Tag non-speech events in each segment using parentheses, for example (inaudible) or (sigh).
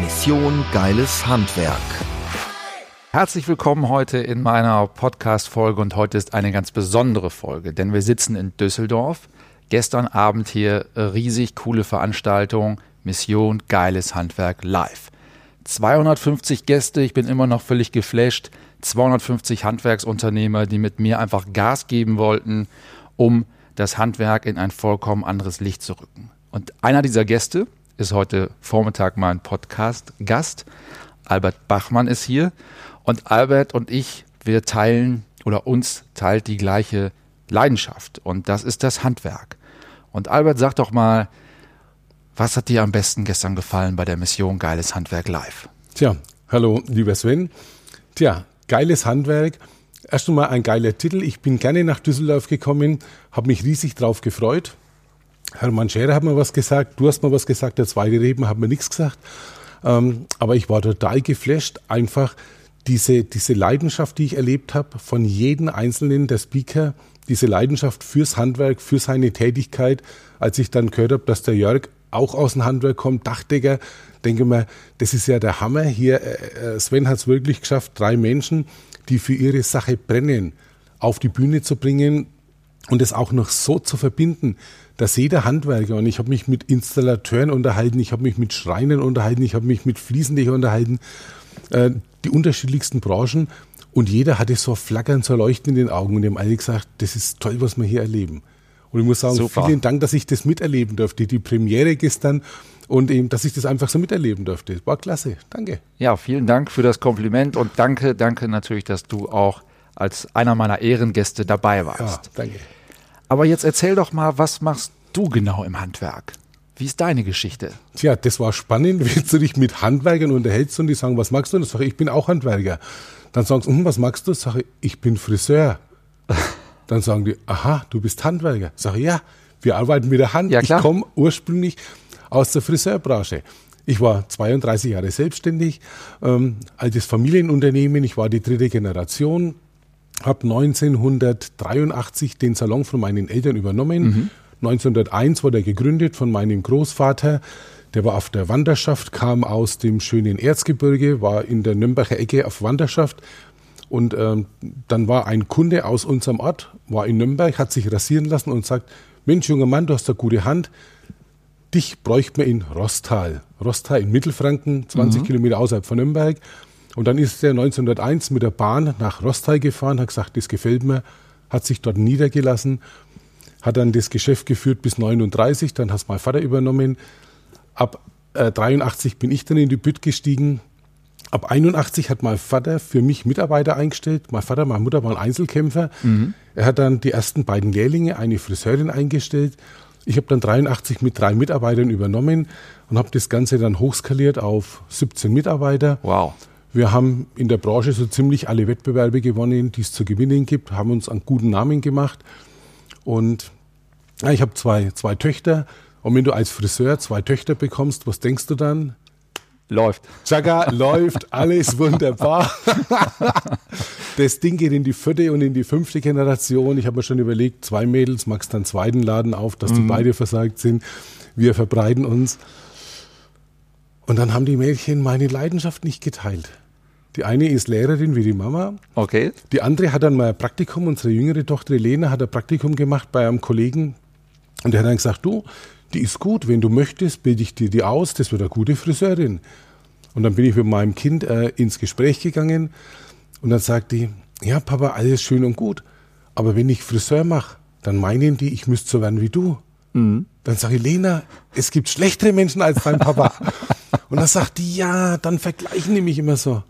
Mission Geiles Handwerk. Herzlich willkommen heute in meiner Podcast-Folge und heute ist eine ganz besondere Folge, denn wir sitzen in Düsseldorf. Gestern Abend hier riesig coole Veranstaltung Mission Geiles Handwerk live. 250 Gäste, ich bin immer noch völlig geflasht. 250 Handwerksunternehmer, die mit mir einfach Gas geben wollten, um das Handwerk in ein vollkommen anderes Licht zu rücken. Und einer dieser Gäste ist heute Vormittag mein Podcast-Gast. Albert Bachmann ist hier. Und Albert und ich, wir teilen oder uns teilt die gleiche Leidenschaft. Und das ist das Handwerk. Und Albert, sag doch mal, was hat dir am besten gestern gefallen bei der Mission Geiles Handwerk Live? Tja, hallo, lieber Sven. Tja, geiles Handwerk. Erst einmal ein geiler Titel. Ich bin gerne nach Düsseldorf gekommen, habe mich riesig drauf gefreut. Hermann Scherer hat mir was gesagt, du hast mir was gesagt, der zweite Reben hat mir nichts gesagt. Ähm, aber ich war total geflasht, einfach diese, diese Leidenschaft, die ich erlebt habe, von jedem einzelnen der Speaker, diese Leidenschaft fürs Handwerk, für seine Tätigkeit. Als ich dann gehört habe, dass der Jörg auch aus dem Handwerk kommt, Dachdecker, denke mir, das ist ja der Hammer. Hier, äh, äh, Sven hat es wirklich geschafft, drei Menschen, die für ihre Sache brennen, auf die Bühne zu bringen und es auch noch so zu verbinden, dass jeder Handwerker, und ich habe mich mit Installateuren unterhalten, ich habe mich mit Schreinern unterhalten, ich habe mich mit Fliesendecker unterhalten, äh, die unterschiedlichsten Branchen, und jeder hatte so flackern, so leuchten in den Augen und haben alle gesagt, das ist toll, was wir hier erleben. Und ich muss sagen, Super. vielen Dank, dass ich das miterleben durfte. Die Premiere gestern und eben, dass ich das einfach so miterleben durfte. War klasse. Danke. Ja, vielen Dank für das Kompliment und danke, danke natürlich, dass du auch als einer meiner Ehrengäste dabei warst. Ja, danke. Aber jetzt erzähl doch mal, was machst du genau im Handwerk? Wie ist deine Geschichte? Tja, das war spannend, (laughs) wenn du dich mit Handwerkern unterhältst und die sagen, was magst du? Und ich sage, ich bin auch Handwerker. Dann sagst du, hm, was magst du? Ich sage, ich bin Friseur. (laughs) Dann sagen die, aha, du bist Handwerker. Ich sage, ja, wir arbeiten mit der Hand. Ja. Ich komme ursprünglich aus der Friseurbranche. Ich war 32 Jahre selbstständig, ähm, altes Familienunternehmen. Ich war die dritte Generation, habe 1983 den Salon von meinen Eltern übernommen. Mhm. 1901 wurde er gegründet von meinem Großvater. Der war auf der Wanderschaft, kam aus dem schönen Erzgebirge, war in der Nürnberger Ecke auf Wanderschaft. Und ähm, dann war ein Kunde aus unserem Ort, war in Nürnberg, hat sich rasieren lassen und sagt, Mensch, junger Mann, du hast eine gute Hand. Dich bräuchte man in Rostal. Rostal in Mittelfranken, 20 mhm. Kilometer außerhalb von Nürnberg. Und dann ist er 1901 mit der Bahn nach Rostal gefahren, hat gesagt, das gefällt mir, hat sich dort niedergelassen, hat dann das Geschäft geführt bis 39, dann hat es mein Vater übernommen. Ab äh, 83 bin ich dann in die Bütt gestiegen. Ab 81 hat mein Vater für mich Mitarbeiter eingestellt. Mein Vater, meine Mutter waren Einzelkämpfer. Mhm. Er hat dann die ersten beiden Lehrlinge, eine Friseurin eingestellt. Ich habe dann 83 mit drei Mitarbeitern übernommen und habe das Ganze dann hochskaliert auf 17 Mitarbeiter. Wow. Wir haben in der Branche so ziemlich alle Wettbewerbe gewonnen, die es zu gewinnen gibt, haben uns einen guten Namen gemacht. Und ja, ich habe zwei, zwei Töchter. Und wenn du als Friseur zwei Töchter bekommst, was denkst du dann? Läuft. Chaka, läuft, alles wunderbar. (laughs) das Ding geht in die vierte und in die fünfte Generation. Ich habe mir schon überlegt, zwei Mädels, magst dann zweiten Laden auf, dass die mhm. beide versagt sind. Wir verbreiten uns. Und dann haben die Mädchen meine Leidenschaft nicht geteilt. Die eine ist Lehrerin wie die Mama. Okay. Die andere hat dann mal ein Praktikum, unsere jüngere Tochter Elena hat ein Praktikum gemacht bei einem Kollegen. Und der hat dann gesagt, du, die ist gut, wenn du möchtest, bilde ich dir die aus, das wird eine gute Friseurin. Und dann bin ich mit meinem Kind äh, ins Gespräch gegangen und dann sagt die, ja Papa, alles schön und gut, aber wenn ich Friseur mache, dann meinen die, ich müsste so werden wie du. Mhm. Dann sage ich, Lena, es gibt schlechtere Menschen als dein Papa. (laughs) und dann sagt die, ja, dann vergleichen die mich immer so.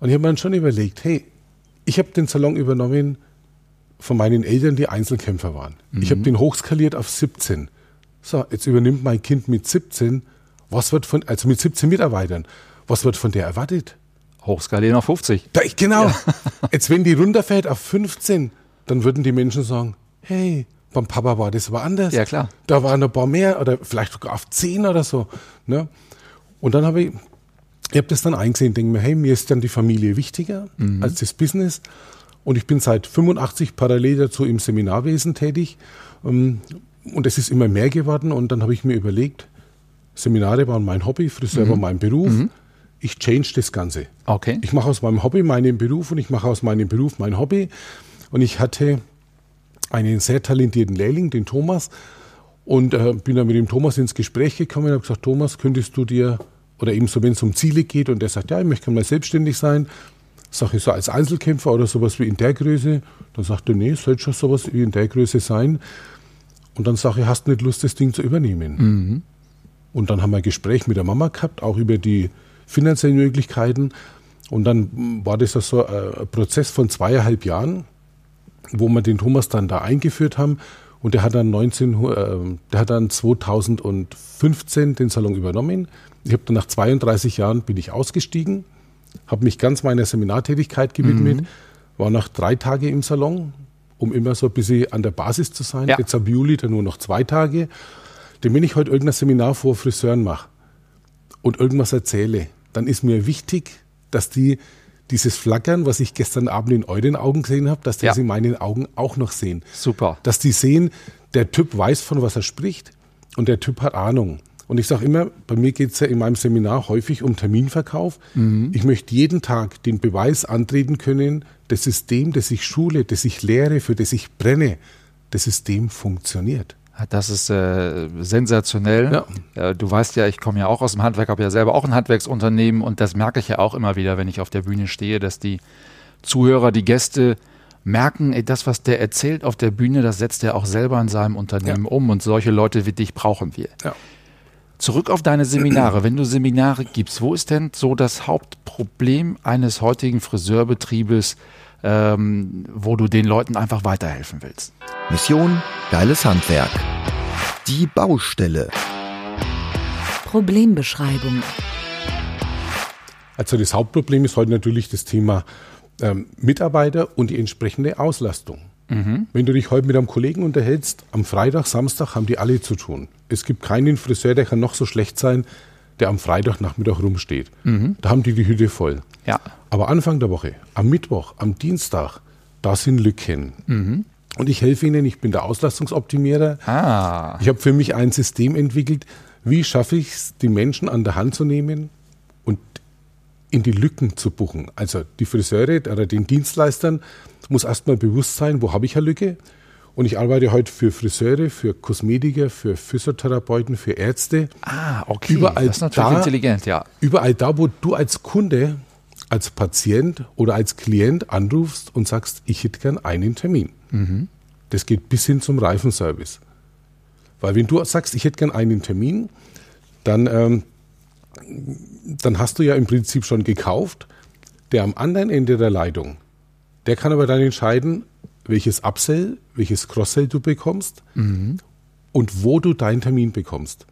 Und ich habe mir dann schon überlegt, hey, ich habe den Salon übernommen von meinen Eltern, die Einzelkämpfer waren. Mhm. Ich habe den hochskaliert auf 17. So, jetzt übernimmt mein Kind mit 17, was wird von, also mit 17 Mitarbeitern, Was wird von der erwartet? Hochskalieren auf 50. Da, genau. (laughs) Jetzt, wenn die runterfällt auf 15, dann würden die Menschen sagen, hey, beim Papa war das aber anders. Ja, klar. Da waren ein paar mehr oder vielleicht sogar auf 10 oder so. Ne? Und dann habe ich, ich habe das dann eingesehen, denke mir, hey, mir ist dann die Familie wichtiger als das Business. Und ich bin seit 85 parallel dazu im Seminarwesen tätig. Ähm, Und es ist immer mehr geworden. Und dann habe ich mir überlegt, Seminare waren mein Hobby, Friseur war mein Beruf. Ich change das Ganze. Okay. Ich mache aus meinem Hobby meinen Beruf und ich mache aus meinem Beruf mein Hobby. Und ich hatte einen sehr talentierten Lehrling, den Thomas, und äh, bin dann mit dem Thomas ins Gespräch gekommen und habe gesagt, Thomas, könntest du dir, oder eben so, wenn es um Ziele geht, und der sagt, ja, ich möchte mal selbstständig sein, sage ich so als Einzelkämpfer oder sowas wie in der Größe, dann sagt er, nee, es sollte schon sowas wie in der Größe sein. Und dann sage ich, hast du nicht Lust, das Ding zu übernehmen? Und dann haben wir ein Gespräch mit der Mama gehabt, auch über die finanziellen Möglichkeiten. Und dann war das so äh, ein Prozess von zweieinhalb Jahren, wo wir den Thomas dann da eingeführt haben. Und der hat dann 19, äh, der hat dann 2015 den Salon übernommen. Ich habe dann nach 32 Jahren bin ich ausgestiegen, habe mich ganz meiner Seminartätigkeit gewidmet, war nach drei Tage im Salon, um immer so ein bisschen an der Basis zu sein. Ja. Jetzt ab Juli dann nur noch zwei Tage. Denn wenn ich heute irgendein Seminar vor Friseuren mache und irgendwas erzähle, dann ist mir wichtig, dass die dieses Flackern, was ich gestern Abend in euren Augen gesehen habe, dass die Ja. das in meinen Augen auch noch sehen. Super. Dass die sehen, der Typ weiß, von was er spricht und der Typ hat Ahnung. Und ich sage immer, bei mir geht es ja in meinem Seminar häufig um Terminverkauf. Ich möchte jeden Tag den Beweis antreten können, das System, das ich schule, das ich lehre, für das ich brenne, das System funktioniert. Das ist äh, sensationell. Äh, du weißt ja, ich komme ja auch aus dem Handwerk, habe ja selber auch ein Handwerksunternehmen und das merke ich ja auch immer wieder, wenn ich auf der Bühne stehe, dass die Zuhörer, die Gäste merken, ey, das, was der erzählt auf der Bühne, das setzt er auch selber in seinem Unternehmen Ja. um und solche Leute wie dich brauchen wir. Ja. Zurück auf deine Seminare. Wenn du Seminare gibst, wo ist denn so das Hauptproblem eines heutigen Friseurbetriebes, ähm, wo du den Leuten einfach weiterhelfen willst? Mission Geiles Handwerk. Die Baustelle. Problembeschreibung. Also das Hauptproblem ist heute natürlich das Thema ähm, Mitarbeiter und die entsprechende Auslastung. Wenn du dich heute mit einem Kollegen unterhältst, am Freitag, Samstag haben die alle zu tun. Es gibt keinen Friseur, der kann noch so schlecht sein, der am Freitagnachmittag rumsteht. Da haben die die Hütte voll. Ja. Aber Anfang der Woche, am Mittwoch, am Dienstag, da sind Lücken. Und ich helfe ihnen, ich bin der Auslastungsoptimierer. Ah. Ich habe für mich ein System entwickelt, wie schaffe ich es, die Menschen an der Hand zu nehmen und in die Lücken zu buchen. Also die Friseure oder den Dienstleistern muss erstmal bewusst sein, wo habe ich eine Lücke. Und ich arbeite heute für Friseure, für Kosmetiker, für Physiotherapeuten, für Ärzte. Ah, okay. Überall das ist natürlich da- intelligent, ja. Überall da, wo du als Kunde, als Patient oder als Klient anrufst und sagst, ich hätte gern einen Termin. Das geht bis hin zum Reifenservice. Weil wenn du sagst, ich hätte gern einen Termin, dann, ähm, dann hast du ja im Prinzip schon gekauft. Der am anderen Ende der Leitung, der kann aber dann entscheiden, welches Upsell, welches Crosssell du bekommst und wo du deinen Termin bekommst.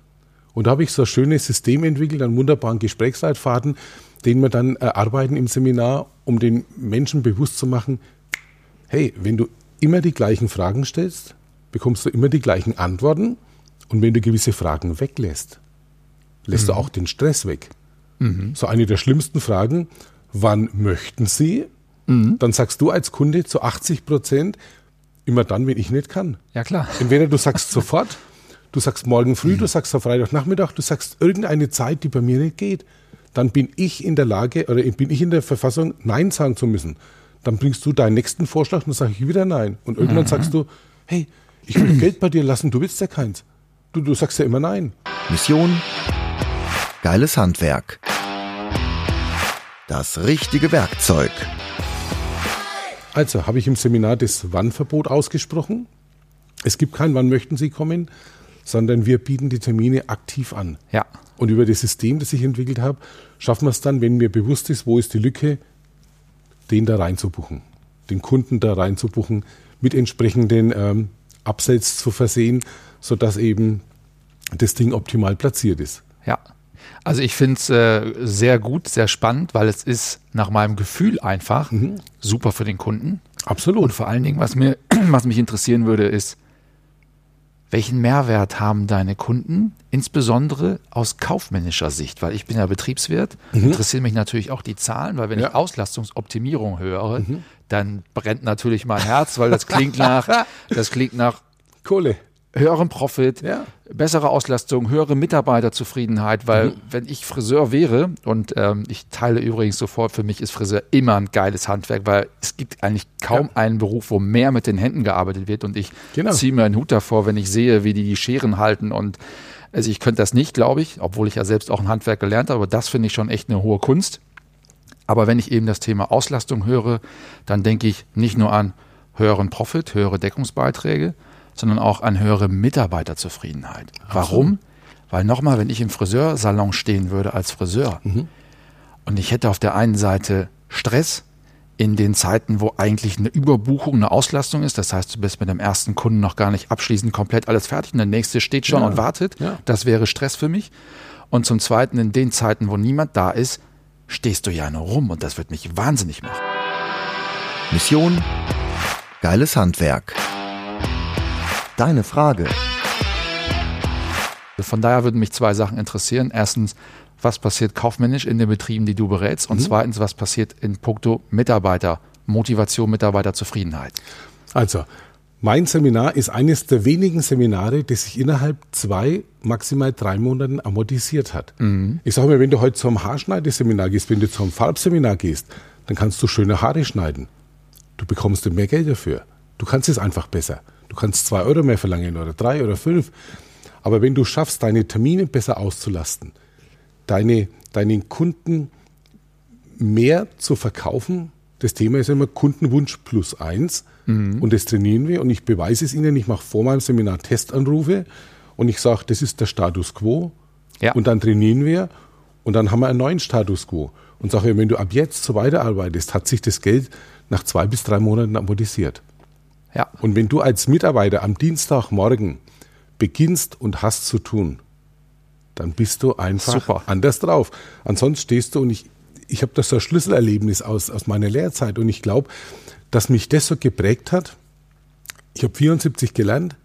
Und da habe ich so ein schönes System entwickelt, einen wunderbaren Gesprächsleitfaden, den wir dann erarbeiten im Seminar, um den Menschen bewusst zu machen, hey, wenn du immer die gleichen Fragen stellst, bekommst du immer die gleichen Antworten. Und wenn du gewisse Fragen weglässt, lässt du auch den Stress weg. So eine der schlimmsten Fragen, wann möchten Sie? Dann sagst du als Kunde zu 80 Prozent, immer dann, wenn ich nicht kann. Ja, klar. Entweder du sagst sofort, du sagst morgen früh, du sagst am Freitagnachmittag, du sagst irgendeine Zeit, die bei mir nicht geht. Dann bin ich in der Lage oder bin ich in der Verfassung, Nein sagen zu müssen. Dann bringst du deinen nächsten Vorschlag und dann sage ich wieder Nein. Und irgendwann sagst du, hey, ich will Geld bei dir lassen, du willst ja keins. Du, du sagst ja immer Nein. Mission Geiles Handwerk. Das richtige Werkzeug. Also habe ich im Seminar das Wann-Verbot ausgesprochen. Es gibt kein Wann möchten Sie kommen, sondern wir bieten die Termine aktiv an. Ja. Und über das System, das ich entwickelt habe, schaffen wir es dann, wenn mir bewusst ist, wo ist die Lücke, den da reinzubuchen, den Kunden da reinzubuchen, mit entsprechenden ähm, Upsells zu versehen, sodass eben das Ding optimal platziert ist. Ja. Also ich finde es äh, sehr gut, sehr spannend, weil es ist nach meinem Gefühl einfach mhm. super für den Kunden. Absolut. Und vor allen Dingen, was, mir, (clears throat) was mich interessieren würde, ist, welchen Mehrwert haben deine Kunden, insbesondere aus kaufmännischer Sicht? Weil ich bin ja Betriebswirt, mhm. interessieren mich natürlich auch die Zahlen, weil wenn ja. ich Auslastungsoptimierung höre, mhm. dann brennt natürlich mein Herz, weil das klingt nach, (laughs) das klingt nach Kohle höheren Profit, ja. bessere Auslastung, höhere Mitarbeiterzufriedenheit, weil mhm. wenn ich Friseur wäre, und ähm, ich teile übrigens sofort, für mich ist Friseur immer ein geiles Handwerk, weil es gibt eigentlich kaum ja. einen Beruf, wo mehr mit den Händen gearbeitet wird und ich genau. ziehe mir einen Hut davor, wenn ich sehe, wie die die Scheren halten und also ich könnte das nicht, glaube ich, obwohl ich ja selbst auch ein Handwerk gelernt habe, aber das finde ich schon echt eine hohe Kunst. Aber wenn ich eben das Thema Auslastung höre, dann denke ich nicht nur an höheren Profit, höhere Deckungsbeiträge, sondern auch an höhere Mitarbeiterzufriedenheit. Warum? Weil nochmal, wenn ich im Friseursalon stehen würde als Friseur mhm. und ich hätte auf der einen Seite Stress in den Zeiten, wo eigentlich eine Überbuchung, eine Auslastung ist, das heißt, du bist mit dem ersten Kunden noch gar nicht abschließend komplett alles fertig und der nächste steht schon ja. und wartet, ja. das wäre Stress für mich. Und zum Zweiten, in den Zeiten, wo niemand da ist, stehst du ja nur rum und das wird mich wahnsinnig machen. Mission Geiles Handwerk. Deine Frage. Von daher würden mich zwei Sachen interessieren. Erstens, was passiert kaufmännisch in den Betrieben, die du berätst? Und mhm. zweitens, was passiert in puncto Mitarbeiter, Motivation, Mitarbeiterzufriedenheit? Also, mein Seminar ist eines der wenigen Seminare, das sich innerhalb zwei, maximal drei Monaten amortisiert hat. Mhm. Ich sage mir, wenn du heute zum Haarschneideseminar gehst, wenn du zum Farbseminar gehst, dann kannst du schöne Haare schneiden. Du bekommst mehr Geld dafür. Du kannst es einfach besser. Du kannst zwei Euro mehr verlangen oder drei oder fünf. Aber wenn du schaffst, deine Termine besser auszulasten, deine, deinen Kunden mehr zu verkaufen, das Thema ist immer Kundenwunsch plus eins. Mhm. Und das trainieren wir. Und ich beweise es ihnen. Ich mache vor meinem Seminar Testanrufe und ich sage, das ist der Status quo. Ja. Und dann trainieren wir und dann haben wir einen neuen Status quo. Und sage, wenn du ab jetzt so weiterarbeitest, hat sich das Geld nach zwei bis drei Monaten amortisiert. Ja. Und wenn du als Mitarbeiter am Dienstagmorgen beginnst und hast zu tun, dann bist du einfach Super. anders drauf. Ansonsten stehst du und ich, ich habe das so ein Schlüsselerlebnis aus, aus meiner Lehrzeit und ich glaube, dass mich das so geprägt hat. Ich habe 74 gelernt.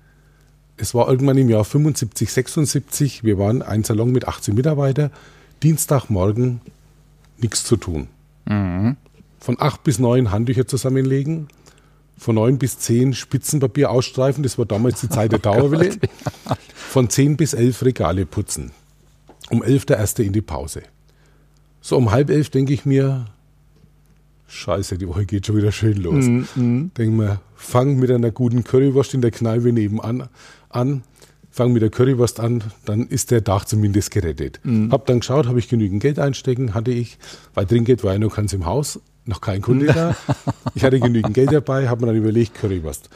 Es war irgendwann im Jahr 75, 76. Wir waren ein Salon mit 18 Mitarbeitern. Dienstagmorgen nichts zu tun. Mhm. Von acht bis neun Handtücher zusammenlegen, von neun bis zehn Spitzenpapier ausstreifen, das war damals die Zeit der (laughs) oh Dauerwelle. Von zehn bis elf Regale putzen. Um elf der erste in die Pause. So um halb elf denke ich mir, Scheiße, die Woche geht schon wieder schön los. Mm, mm. Denke mir, fang mit einer guten Currywurst in der Kneipe nebenan an, fang mit der Currywurst an, dann ist der Tag zumindest gerettet. Mm. Hab dann geschaut, habe ich genügend Geld einstecken, hatte ich, weil Trinkgeld war ja noch ganz im Haus, noch kein Kunde da. Ich hatte genügend Geld dabei, habe mir dann überlegt, Currywurst.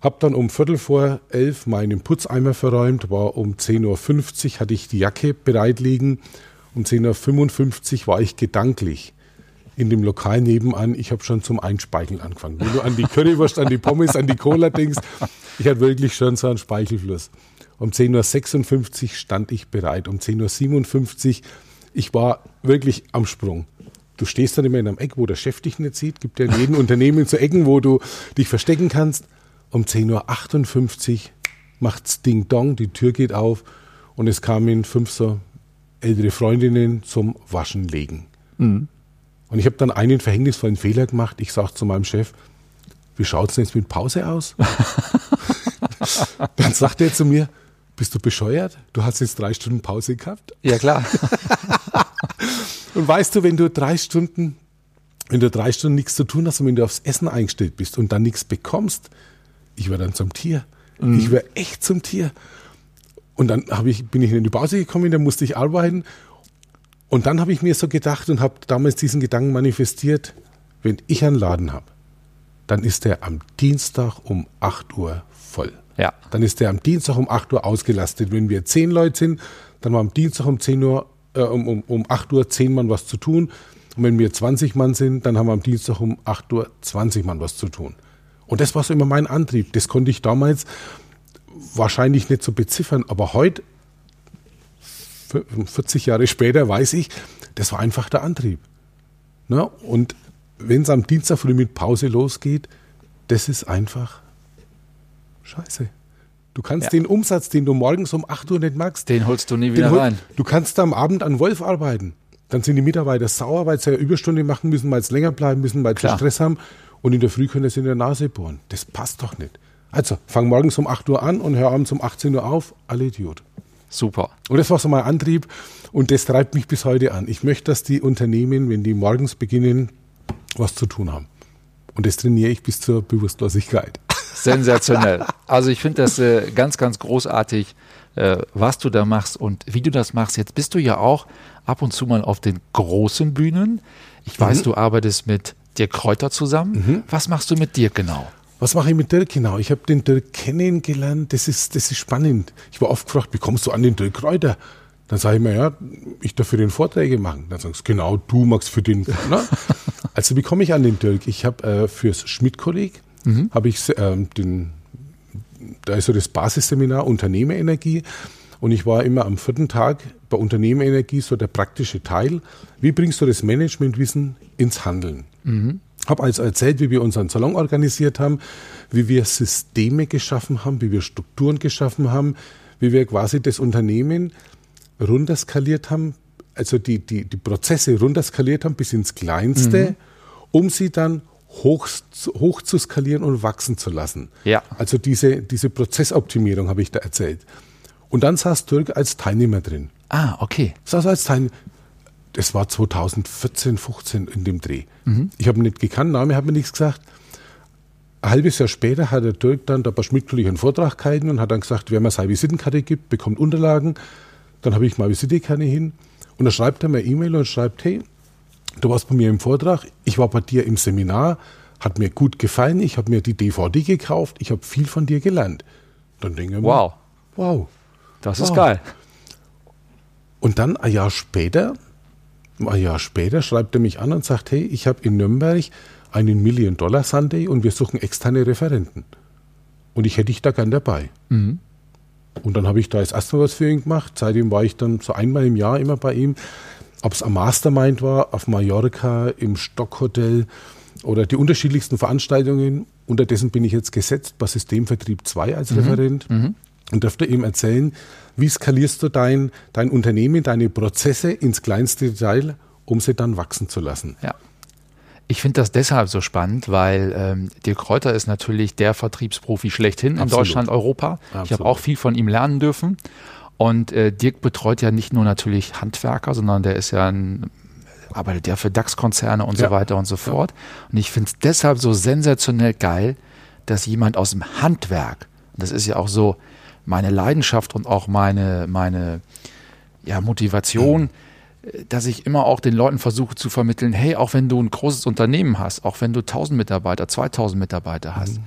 Hab dann um Viertel vor elf meinen Putzeimer verräumt, war um 10.50 Uhr, hatte ich die Jacke bereit liegen. Um 10.55 Uhr war ich gedanklich in dem Lokal nebenan. Ich habe schon zum Einspeicheln angefangen. Wenn du an die Currywurst, an die Pommes, an die Cola denkst, ich hatte wirklich schon so einen Speichelfluss. Um 10.56 Uhr stand ich bereit. Um 10.57 Uhr, ich war wirklich am Sprung. Du stehst dann immer in einem Eck, wo der Chef dich nicht sieht. Gibt ja in jedem (laughs) Unternehmen so Ecken, wo du dich verstecken kannst. Um 10.58 Uhr macht's Ding Dong, die Tür geht auf und es kamen fünf so ältere Freundinnen zum Waschen legen. Mhm. Und ich habe dann einen verhängnisvollen Fehler gemacht. Ich sage zu meinem Chef, wie schaut es denn jetzt mit Pause aus? (laughs) dann sagt er zu mir, bist du bescheuert? Du hast jetzt drei Stunden Pause gehabt? Ja, klar. (laughs) Und weißt du, wenn du drei Stunden, wenn du drei Stunden nichts zu tun hast und wenn du aufs Essen eingestellt bist und dann nichts bekommst, ich war dann zum Tier. Mhm. Ich war echt zum Tier. Und dann ich, bin ich in die Pause gekommen, dann musste ich arbeiten. Und dann habe ich mir so gedacht und habe damals diesen Gedanken manifestiert, wenn ich einen Laden habe, dann ist der am Dienstag um 8 Uhr voll. Ja. Dann ist der am Dienstag um 8 Uhr ausgelastet. Wenn wir zehn Leute sind, dann war am Dienstag um 10 Uhr äh, um, um, um 8 Uhr 10 Mann was zu tun. Und wenn wir 20 Mann sind, dann haben wir am Dienstag um 8 Uhr 20 Mann was zu tun. Und das war so immer mein Antrieb. Das konnte ich damals wahrscheinlich nicht so beziffern, aber heute 40 Jahre später weiß ich, das war einfach der Antrieb. Na, und wenn es am Dienstag früh mit Pause losgeht, das ist einfach scheiße. Du kannst ja. den Umsatz, den du morgens um 8 Uhr nicht magst, den holst du nie wieder rein. Du kannst am Abend an Wolf arbeiten. Dann sind die Mitarbeiter sauer, weil sie ja Überstunde machen müssen, weil sie länger bleiben müssen, weil sie Stress haben. Und in der Früh können sie in der Nase bohren. Das passt doch nicht. Also, fang morgens um 8 Uhr an und hör abends um 18 Uhr auf. Alle Idiot. Super. Und das war so mein Antrieb und das treibt mich bis heute an. Ich möchte, dass die Unternehmen, wenn die morgens beginnen, was zu tun haben. Und das trainiere ich bis zur Bewusstlosigkeit. Sensationell. (laughs) Also ich finde das äh, ganz, ganz großartig, äh, was du da machst und wie du das machst. Jetzt bist du ja auch ab und zu mal auf den großen Bühnen. Ich weiß, mhm. du arbeitest mit Dirk Kräuter zusammen. Mhm. Was machst du mit Dirk genau? Was mache ich mit Dirk genau? Ich habe den Dirk kennengelernt. Das ist, das ist spannend. Ich war oft gefragt, wie kommst du an den Dirk Kräuter? Dann sage ich mir, ja, ich darf für den Vorträge machen. Dann sagst du, genau, du magst für den. Ne? (laughs) also wie komme ich an den Dirk? Ich habe äh, fürs Schmidt-Kolleg, mhm. habe ich äh, den, da ist so das Basisseminar Unternehmerenergie. Und ich war immer am vierten Tag bei Unternehmerenergie so der praktische Teil. Wie bringst du das Managementwissen ins Handeln? Mhm. Habe also erzählt, wie wir unseren Salon organisiert haben, wie wir Systeme geschaffen haben, wie wir Strukturen geschaffen haben, wie wir quasi das Unternehmen runterskaliert haben, also die, die, die Prozesse runterskaliert haben bis ins Kleinste, mhm. um sie dann hoch, hoch zu skalieren und wachsen zu lassen. Ja. Also diese, diese Prozessoptimierung habe ich da erzählt. Und dann saß Dirk als Teilnehmer drin. Ah, okay. Saß als Teilnehmer. Das war 2014, 15 in dem Dreh. Mhm. Ich habe ihn nicht gekannt, Name hat mir nichts gesagt. Ein halbes Jahr später hat der Dirk dann da bei Schmidt einen Vortrag gehalten und hat dann gesagt, wer mir seine Visitenkarte gibt, bekommt Unterlagen. Dann habe ich mal Visitekarte hin und dann schreibt er mir E-Mail und schreibt, hey, du warst bei mir im Vortrag, ich war bei dir im Seminar, hat mir gut gefallen, ich habe mir die DVD gekauft, ich habe viel von dir gelernt. Dann denke ich mir, wow. Wow. Das wow. ist geil. Und dann ein Jahr später, ein Jahr später schreibt er mich an und sagt, hey, ich habe in Nürnberg einen Million-Dollar-Sunday und wir suchen externe Referenten. Und ich hätte dich da gern dabei. Mhm. Und dann habe ich da das erste Mal was für ihn gemacht. Seitdem war ich dann so einmal im Jahr immer bei ihm. Ob es am Mastermind war, auf Mallorca, im Stockhotel oder die unterschiedlichsten Veranstaltungen. Unterdessen bin ich jetzt gesetzt bei Systemvertrieb 2 als mhm. Referent mhm. und dürfte ihm erzählen, wie skalierst du dein, dein Unternehmen, deine Prozesse ins kleinste Detail, um sie dann wachsen zu lassen. Ja. Ich finde das deshalb so spannend, weil ähm, Dirk Kräuter ist natürlich der Vertriebsprofi schlechthin Absolut. in Deutschland, Europa. Absolut. Ich habe auch viel von ihm lernen dürfen. Und äh, Dirk betreut ja nicht nur natürlich Handwerker, sondern der ist ja ein arbeitet ja für DAX-Konzerne und ja. so weiter und so fort. Ja. Und ich finde es deshalb so sensationell geil, dass jemand aus dem Handwerk, das ist ja auch so meine Leidenschaft und auch meine, meine ja, Motivation, mhm dass ich immer auch den Leuten versuche zu vermitteln, hey, auch wenn du ein großes Unternehmen hast, auch wenn du 1000 Mitarbeiter, 2000 Mitarbeiter hast, mhm.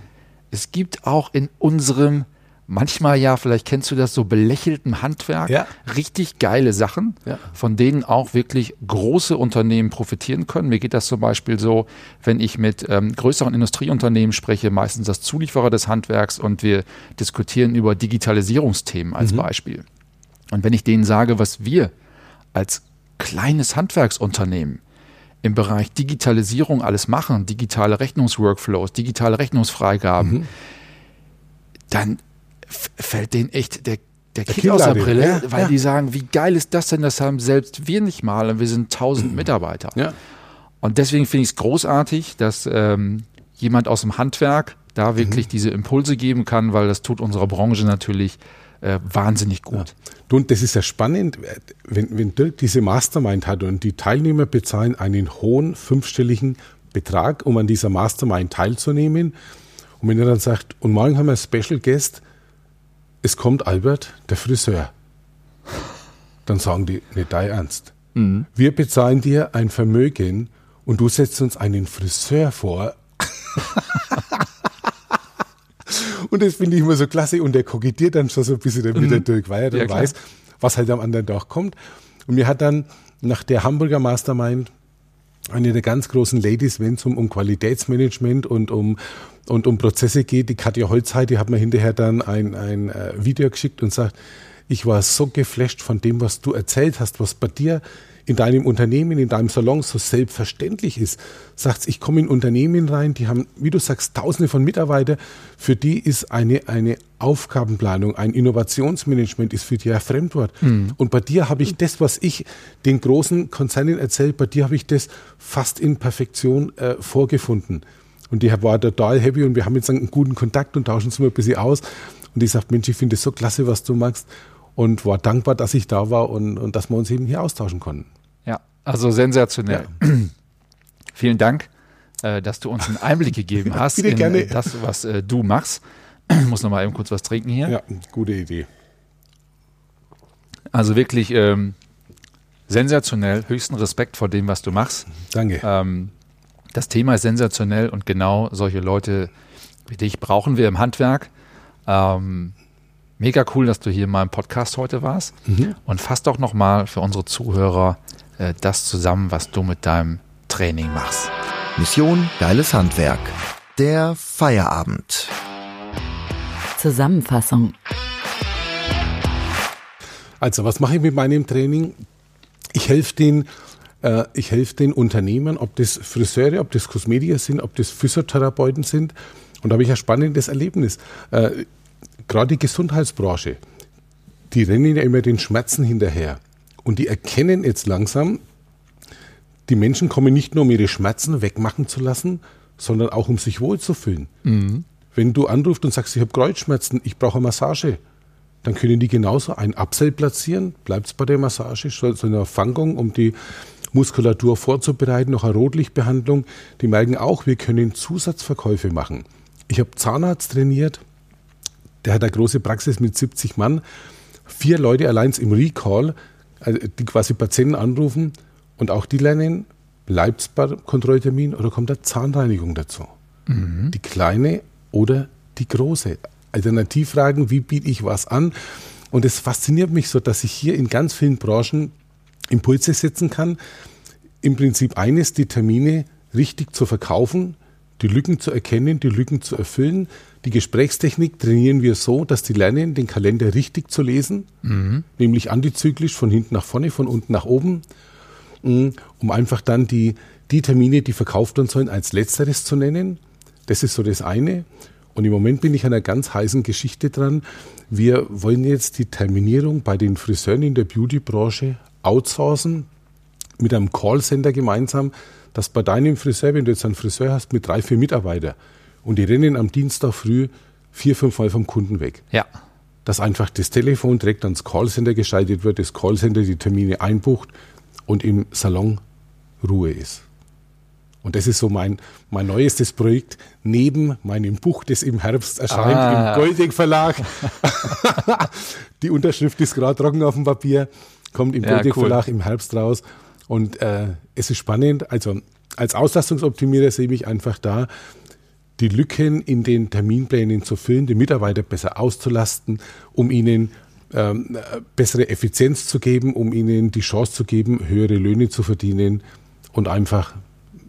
es gibt auch in unserem manchmal ja, vielleicht kennst du das so belächelten Handwerk, ja. richtig geile Sachen, ja. von denen auch wirklich große Unternehmen profitieren können. Mir geht das zum Beispiel so, wenn ich mit ähm, größeren Industrieunternehmen spreche, meistens das Zulieferer des Handwerks und wir diskutieren über Digitalisierungsthemen als mhm. Beispiel. Und wenn ich denen sage, was wir als kleines Handwerksunternehmen im Bereich Digitalisierung alles machen, digitale Rechnungsworkflows, digitale Rechnungsfreigaben, mhm. dann fällt denen echt der, der, der Kick aus der Brille, ja, weil ja. die sagen, wie geil ist das denn, das haben selbst wir nicht mal und wir sind 1000 mhm. (clears throat) Mitarbeiter. Ja. Und deswegen finde ich es großartig, dass ähm, jemand aus dem Handwerk da wirklich mhm. diese Impulse geben kann, weil das tut unserer Branche natürlich äh, wahnsinnig gut. Ja. Und das ist ja spannend, wenn, wenn Dirk diese Mastermind hat und die Teilnehmer bezahlen einen hohen fünfstelligen Betrag, um an dieser Mastermind teilzunehmen. Und wenn er dann sagt, und morgen haben wir einen Special Guest, es kommt Albert, der Friseur. Dann sagen die, nicht dein Ernst. Mhm. Wir bezahlen dir ein Vermögen und du setzt uns einen Friseur vor. (laughs) Und das finde ich immer so klasse. Und der kokettiert dann schon so ein bisschen damit mhm. der Dirk, weil er dann ja, weiß, was halt am anderen Tag kommt. Und mir hat dann nach der Hamburger Mastermind eine der ganz großen Ladies, wenn es um, um Qualitätsmanagement und um, und um Prozesse geht, die Katja Holzheit, die hat mir hinterher dann ein, ein äh, Video geschickt und sagt, ich war so geflasht von dem, was du erzählt hast, was bei dir in deinem Unternehmen, in deinem Salon so selbstverständlich ist. Sagst, ich komme in Unternehmen rein, die haben, wie du sagst, tausende von Mitarbeitern, für die ist eine, eine Aufgabenplanung, ein Innovationsmanagement ist für die ein Fremdwort. Mhm. Und bei dir habe ich das, was ich den großen Konzernen erzähle, bei dir habe ich das fast in Perfektion äh, vorgefunden. Und die war total happy und wir haben jetzt einen guten Kontakt und tauschen uns mal ein bisschen aus. Und ich sagte, Mensch, ich finde es so klasse, was du machst. Und war dankbar, dass ich da war und, und dass wir uns eben hier austauschen konnten. Ja, also sensationell. Ja. (clears throat) Vielen Dank, äh, dass du uns einen Einblick gegeben (laughs) hast in gerne. das, was äh, du machst. Ich (clears throat) muss noch mal eben kurz was trinken hier. Ja, gute Idee. Also wirklich ähm, sensationell, höchsten Respekt vor dem, was du machst. Danke. Ähm, das Thema ist sensationell und genau solche Leute wie dich brauchen wir im Handwerk. Ähm, mega cool, dass du hier in meinem Podcast heute warst. Mhm. Und fass doch nochmal für unsere Zuhörer äh, das zusammen, was du mit deinem Training machst. Mission Geiles Handwerk. Der Feierabend. Zusammenfassung. Also, was mache ich mit meinem Training? Ich helfe den, äh, ich helfe den Unternehmern, ob das Friseure, ob das Kosmetiker sind, ob das Physiotherapeuten sind. Und da habe ich ein spannendes Erlebnis. Äh, Gerade die Gesundheitsbranche, die rennen ja immer den Schmerzen hinterher. Und die erkennen jetzt langsam, die Menschen kommen nicht nur, um ihre Schmerzen wegmachen zu lassen, sondern auch, um sich wohlzufühlen. Mhm. Wenn du anrufst und sagst, ich habe Kreuzschmerzen, ich brauche eine Massage, dann können die genauso ein Upsell platzieren, bleibt es bei der Massage, so eine Fangung, um die Muskulatur vorzubereiten, noch eine Rotlichtbehandlung. Die merken auch, wir können Zusatzverkäufe machen. Ich habe Zahnarzt trainiert, der hat eine große Praxis mit 70 Mann. Vier Leute allein im Recall, also die quasi Patienten anrufen und auch die lernen, bleibt es beim Kontrolltermin oder kommt da Zahnreinigung dazu? Mhm. Die kleine oder die große? Alternativfragen, wie biete ich was an? Und es fasziniert mich so, dass ich hier in ganz vielen Branchen Impulse setzen kann. Im Prinzip eines, die Termine richtig zu verkaufen, die Lücken zu erkennen, die Lücken zu erfüllen. Die Gesprächstechnik trainieren wir so, dass die lernen, den Kalender richtig zu lesen, mhm. nämlich antizyklisch von hinten nach vorne, von unten nach oben, mm, um einfach dann die, die Termine, die verkauft werden sollen, als letzteres zu nennen. Das ist so das eine. Und im Moment bin ich an einer ganz heißen Geschichte dran. Wir wollen jetzt die Terminierung bei den Friseuren in der Beautybranche outsourcen mit einem Callcenter gemeinsam, dass bei deinem Friseur, wenn du jetzt einen Friseur hast mit drei, vier Mitarbeitern und die rennen am Dienstag früh vier, fünf Mal vom Kunden weg. Ja. Dass einfach das Telefon direkt ans Callcenter geschaltet wird, das Callcenter die Termine einbucht und im Salon Ruhe ist. Und das ist so mein, mein neuestes Projekt neben meinem Buch, das im Herbst erscheint ah. im Golding Verlag. (laughs) die Unterschrift ist gerade trocken auf dem Papier, kommt im ja, Golding cool. Verlag im Herbst raus. Und äh, es ist spannend. Also als Auslastungsoptimierer sehe ich mich einfach da, die Lücken in den Terminplänen zu füllen, die Mitarbeiter besser auszulasten, um ihnen ähm, bessere Effizienz zu geben, um ihnen die Chance zu geben, höhere Löhne zu verdienen und einfach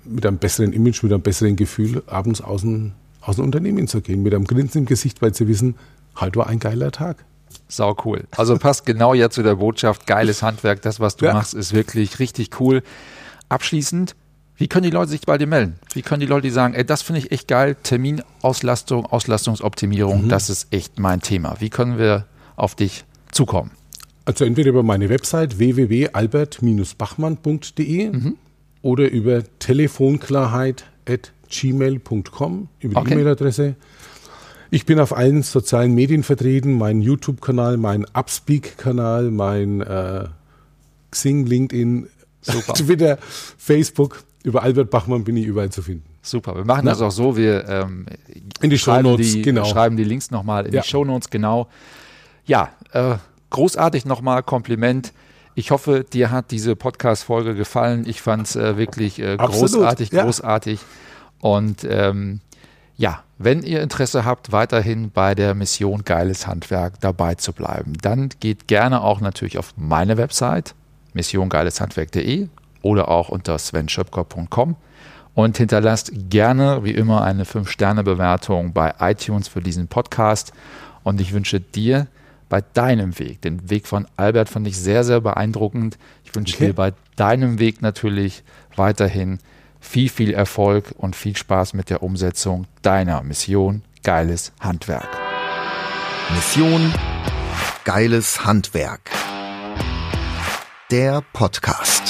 mit einem besseren Image, mit einem besseren Gefühl abends aus dem, aus dem Unternehmen zu gehen, mit einem Grinsen im Gesicht, weil sie wissen, halt war ein geiler Tag. Sau cool. Also passt genau jetzt zu der Botschaft, geiles Handwerk, das, was du ja. machst, ist wirklich richtig cool. Abschließend, wie können die Leute sich bei dir melden? Wie können die Leute die sagen, ey, das finde ich echt geil, Terminauslastung, Auslastungsoptimierung, mhm. das ist echt mein Thema. Wie können wir auf dich zukommen? Also entweder über meine Website www.albert-bachmann.de mhm oder über telefonklarheit.gmail.com, über die okay. E-Mail-Adresse. Ich bin auf allen sozialen Medien vertreten, mein YouTube-Kanal, mein Upspeak-Kanal, mein äh, Xing, LinkedIn, Super. (laughs) Twitter, Facebook. Über Albert Bachmann bin ich überall zu finden. Super, wir machen Na? das auch so. Wir ähm, in die schreiben, die, genau. schreiben die Links nochmal in ja. die Shownotes, genau. Ja, äh, großartig nochmal Kompliment. Ich hoffe, dir hat diese Podcast-Folge gefallen. Ich fand es äh, wirklich äh, großartig, ja. großartig. Und ähm, ja, wenn ihr Interesse habt, weiterhin bei der Mission Geiles Handwerk dabei zu bleiben, dann geht gerne auch natürlich auf meine Website missiongeileshandwerk.de oder auch unter svenschöpker.com und hinterlasst gerne wie immer eine 5-Sterne-Bewertung bei iTunes für diesen Podcast. Und ich wünsche dir bei deinem Weg. Den Weg von Albert fand ich sehr, sehr beeindruckend. Ich wünsche Okay. dir bei deinem Weg natürlich weiterhin viel, viel Erfolg und viel Spaß mit der Umsetzung deiner Mission Geiles Handwerk. Mission Geiles Handwerk. Der Podcast.